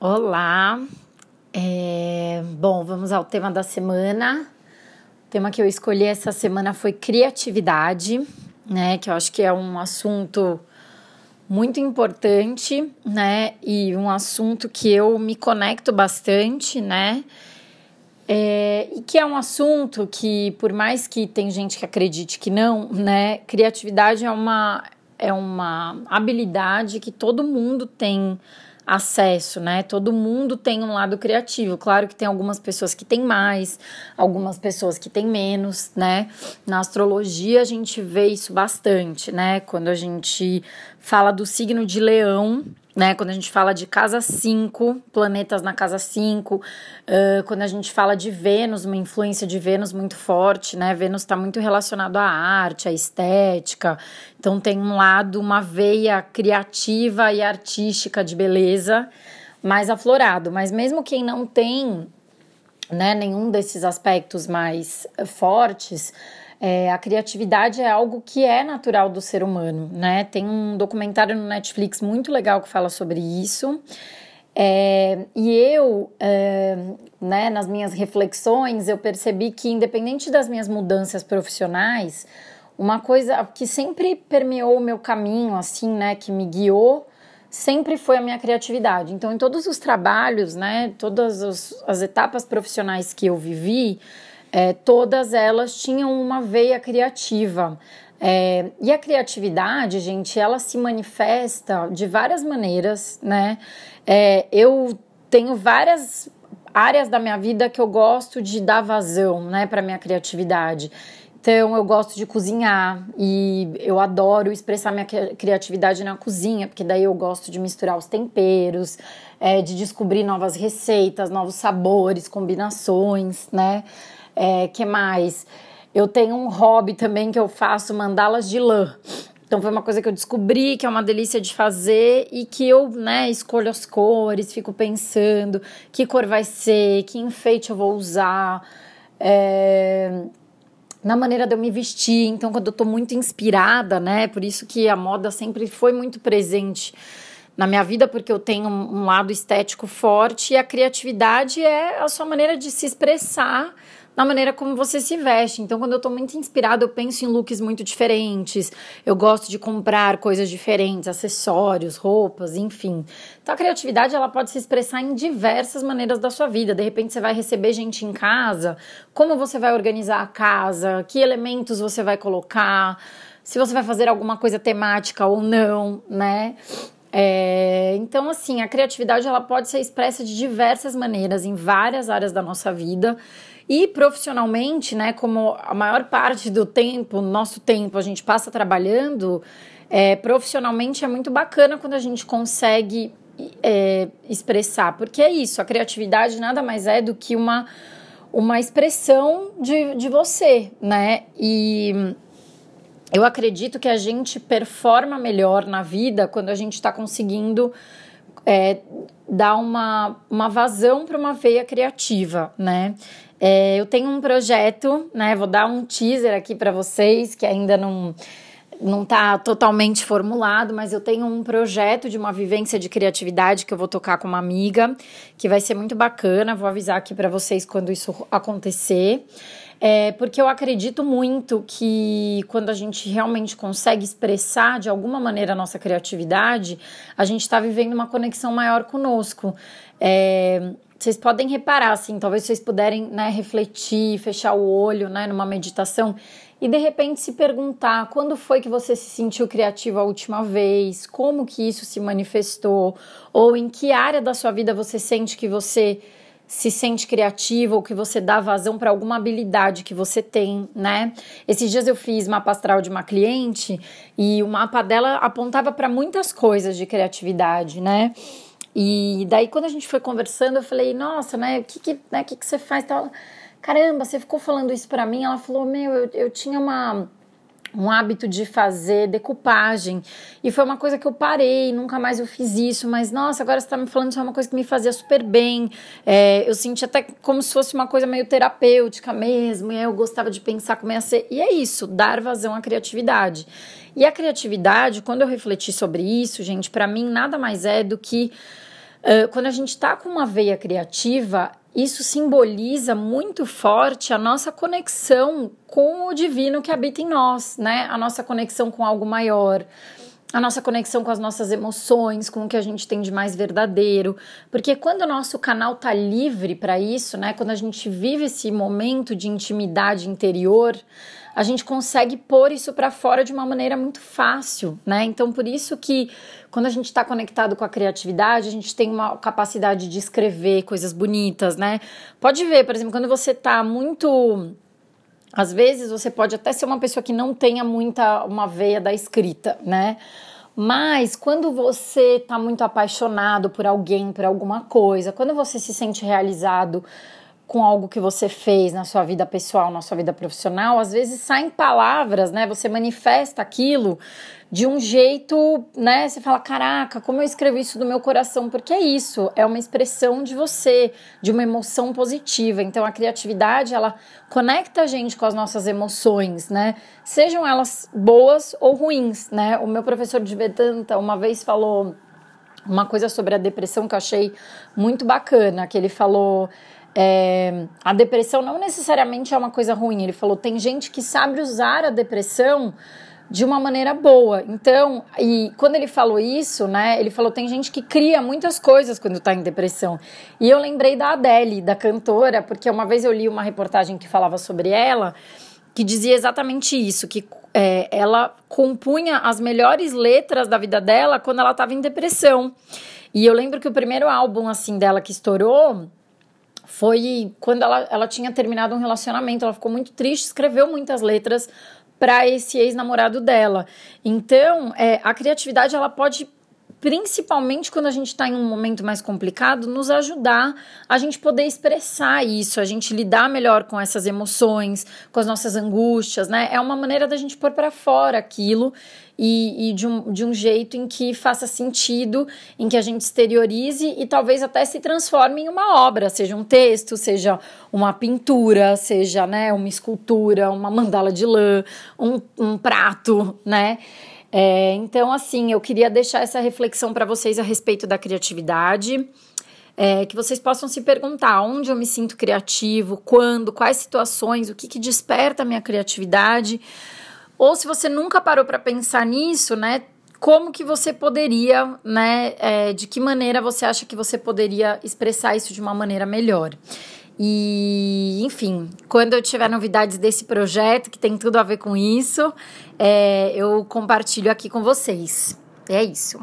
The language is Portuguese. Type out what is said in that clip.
Olá, é, bom, vamos ao tema da semana. O tema que eu escolhi essa semana foi criatividade, né? Que eu acho que é um assunto muito importante, né? E um assunto que eu me conecto bastante, né? É, e que é um assunto que, por mais que tem gente que acredite que não, né? Criatividade é uma, é uma habilidade que todo mundo tem acesso, né? Todo mundo tem um lado criativo. Claro que tem algumas pessoas que têm mais, algumas pessoas que têm menos, né? Na astrologia a gente vê isso bastante, né? Quando a gente fala do signo de Leão, né? Quando a gente fala de casa 5, planetas na casa 5, uh, quando a gente fala de Vênus, uma influência de Vênus muito forte, né? Vênus está muito relacionado à arte, à estética, então tem um lado, uma veia criativa e artística de beleza mais aflorado. Mas mesmo quem não tem né, nenhum desses aspectos mais fortes, é, a criatividade é algo que é natural do ser humano, né? Tem um documentário no Netflix muito legal que fala sobre isso. É, e eu, é, né, nas minhas reflexões, eu percebi que, independente das minhas mudanças profissionais, uma coisa que sempre permeou o meu caminho, assim, né, que me guiou, sempre foi a minha criatividade. Então, em todos os trabalhos, né, todas as etapas profissionais que eu vivi, é, todas elas tinham uma veia criativa. É, e a criatividade, gente, ela se manifesta de várias maneiras, né? É, eu tenho várias áreas da minha vida que eu gosto de dar vazão, né, para minha criatividade. Então, eu gosto de cozinhar e eu adoro expressar minha criatividade na cozinha, porque daí eu gosto de misturar os temperos, é, de descobrir novas receitas, novos sabores, combinações, né? É, que mais? Eu tenho um hobby também que eu faço mandalas de lã. Então foi uma coisa que eu descobri que é uma delícia de fazer e que eu, né, escolho as cores, fico pensando que cor vai ser, que enfeite eu vou usar, é, na maneira de eu me vestir. Então quando eu tô muito inspirada, né, por isso que a moda sempre foi muito presente na minha vida, porque eu tenho um lado estético forte e a criatividade é a sua maneira de se expressar na maneira como você se veste. Então, quando eu tô muito inspirada, eu penso em looks muito diferentes. Eu gosto de comprar coisas diferentes, acessórios, roupas, enfim. Então, a criatividade ela pode se expressar em diversas maneiras da sua vida. De repente, você vai receber gente em casa, como você vai organizar a casa, que elementos você vai colocar, se você vai fazer alguma coisa temática ou não, né? É, então, assim, a criatividade ela pode ser expressa de diversas maneiras em várias áreas da nossa vida. E profissionalmente, né, como a maior parte do tempo, nosso tempo, a gente passa trabalhando, é, profissionalmente é muito bacana quando a gente consegue é, expressar, porque é isso, a criatividade nada mais é do que uma, uma expressão de, de você, né? E eu acredito que a gente performa melhor na vida quando a gente está conseguindo é, dar uma, uma vazão para uma veia criativa, né? É, eu tenho um projeto, né? Vou dar um teaser aqui para vocês que ainda não não está totalmente formulado, mas eu tenho um projeto de uma vivência de criatividade que eu vou tocar com uma amiga, que vai ser muito bacana. Vou avisar aqui para vocês quando isso acontecer. É, porque eu acredito muito que quando a gente realmente consegue expressar de alguma maneira a nossa criatividade, a gente está vivendo uma conexão maior conosco. É, vocês podem reparar, assim, talvez vocês puderem né, refletir, fechar o olho né, numa meditação e de repente se perguntar quando foi que você se sentiu criativo a última vez, como que isso se manifestou, ou em que área da sua vida você sente que você se sente criativo ou que você dá vazão para alguma habilidade que você tem, né? Esses dias eu fiz mapa astral de uma cliente e o mapa dela apontava para muitas coisas de criatividade, né? E daí, quando a gente foi conversando, eu falei, nossa, né, o que que, né, que, que você faz? Tal? Caramba, você ficou falando isso pra mim? Ela falou, meu, eu, eu tinha uma um hábito de fazer decupagem. E foi uma coisa que eu parei, nunca mais eu fiz isso, mas nossa, agora você está me falando isso é uma coisa que me fazia super bem, é, eu senti até como se fosse uma coisa meio terapêutica mesmo, e eu gostava de pensar como ia ser, e é isso, dar vazão à criatividade. E a criatividade, quando eu refleti sobre isso, gente, para mim nada mais é do que Uh, quando a gente está com uma veia criativa, isso simboliza muito forte a nossa conexão com o divino que habita em nós, né? A nossa conexão com algo maior, a nossa conexão com as nossas emoções, com o que a gente tem de mais verdadeiro. Porque quando o nosso canal tá livre para isso, né? Quando a gente vive esse momento de intimidade interior, a gente consegue pôr isso para fora de uma maneira muito fácil, né? Então, por isso que quando a gente está conectado com a criatividade, a gente tem uma capacidade de escrever coisas bonitas, né? Pode ver, por exemplo, quando você está muito às vezes você pode até ser uma pessoa que não tenha muita uma veia da escrita, né? Mas quando você está muito apaixonado por alguém, por alguma coisa, quando você se sente realizado com algo que você fez na sua vida pessoal, na sua vida profissional, às vezes saem palavras, né? Você manifesta aquilo de um jeito, né? Você fala, caraca, como eu escrevi isso do meu coração, porque é isso, é uma expressão de você, de uma emoção positiva. Então a criatividade, ela conecta a gente com as nossas emoções, né? Sejam elas boas ou ruins, né? O meu professor de Vedanta uma vez falou uma coisa sobre a depressão que eu achei muito bacana, que ele falou é, a depressão não necessariamente é uma coisa ruim. Ele falou: tem gente que sabe usar a depressão de uma maneira boa. Então, e quando ele falou isso, né, ele falou: tem gente que cria muitas coisas quando está em depressão. E eu lembrei da Adele, da cantora, porque uma vez eu li uma reportagem que falava sobre ela, que dizia exatamente isso: que é, ela compunha as melhores letras da vida dela quando ela estava em depressão. E eu lembro que o primeiro álbum assim dela que estourou foi quando ela, ela tinha terminado um relacionamento, ela ficou muito triste, escreveu muitas letras para esse ex-namorado dela. Então, é, a criatividade ela pode principalmente quando a gente está em um momento mais complicado, nos ajudar a gente poder expressar isso, a gente lidar melhor com essas emoções, com as nossas angústias, né? É uma maneira da gente pôr para fora aquilo e, e, de, um, de um jeito em que faça sentido, em que a gente exteriorize e talvez até se transforme em uma obra, seja um texto, seja uma pintura, seja né, uma escultura, uma mandala de lã, um, um prato, né? É, então, assim, eu queria deixar essa reflexão para vocês a respeito da criatividade. É, que vocês possam se perguntar onde eu me sinto criativo, quando, quais situações, o que, que desperta a minha criatividade. Ou se você nunca parou para pensar nisso, né? Como que você poderia, né? É, de que maneira você acha que você poderia expressar isso de uma maneira melhor? E, enfim, quando eu tiver novidades desse projeto, que tem tudo a ver com isso, é, eu compartilho aqui com vocês. É isso.